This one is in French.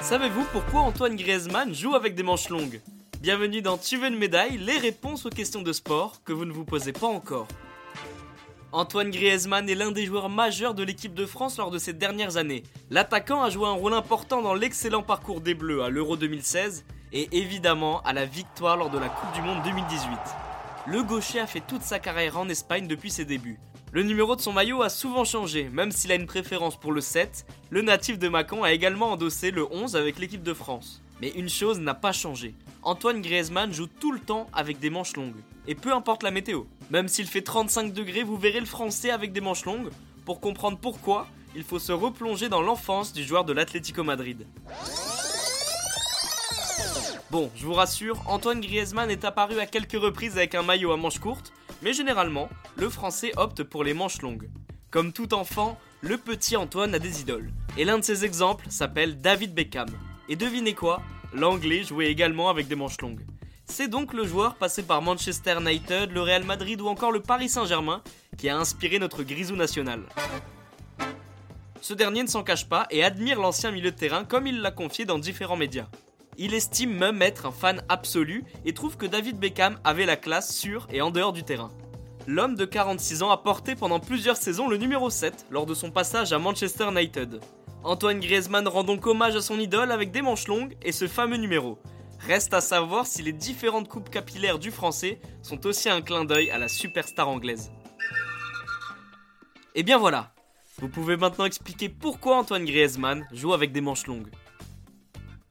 Savez-vous pourquoi Antoine Griezmann joue avec des manches longues? Bienvenue dans Tu veux une médaille, les réponses aux questions de sport que vous ne vous posez pas encore. Antoine Griezmann est l'un des joueurs majeurs de l'équipe de France lors de ces dernières années. L'attaquant a joué un rôle important dans l'excellent parcours des Bleus à l'Euro 2016 et évidemment à la victoire lors de la Coupe du Monde 2018. Le gaucher a fait toute sa carrière en Espagne depuis ses débuts. Le numéro de son maillot a souvent changé, même s'il a une préférence pour le 7, le natif de Mâcon a également endossé le 11 avec l'équipe de France. Mais une chose n'a pas changé. Antoine Griezmann joue tout le temps avec des manches longues. Et peu importe la météo. Même s'il fait 35 degrés, vous verrez le français avec des manches longues. Pour comprendre pourquoi, il faut se replonger dans l'enfance du joueur de l'Atlético Madrid. Bon, je vous rassure, Antoine Griezmann est apparu à quelques reprises avec un maillot à manches courtes, mais généralement, le français opte pour les manches longues. Comme tout enfant, le petit Antoine a des idoles. Et l'un de ses exemples s'appelle David Beckham. Et devinez quoi? L'anglais jouait également avec des manches longues. C'est donc le joueur passé par Manchester United, le Real Madrid ou encore le Paris Saint-Germain qui a inspiré notre grisou national. Ce dernier ne s'en cache pas et admire l'ancien milieu de terrain comme il l'a confié dans différents médias. Il estime même être un fan absolu et trouve que David Beckham avait la classe sur et en dehors du terrain. L'homme de 46 ans a porté pendant plusieurs saisons le numéro 7 lors de son passage à Manchester United. Antoine Griezmann rend donc hommage à son idole avec des manches longues et ce fameux numéro. Reste à savoir si les différentes coupes capillaires du français sont aussi un clin d'œil à la superstar anglaise. Et bien voilà, vous pouvez maintenant expliquer pourquoi Antoine Griezmann joue avec des manches longues.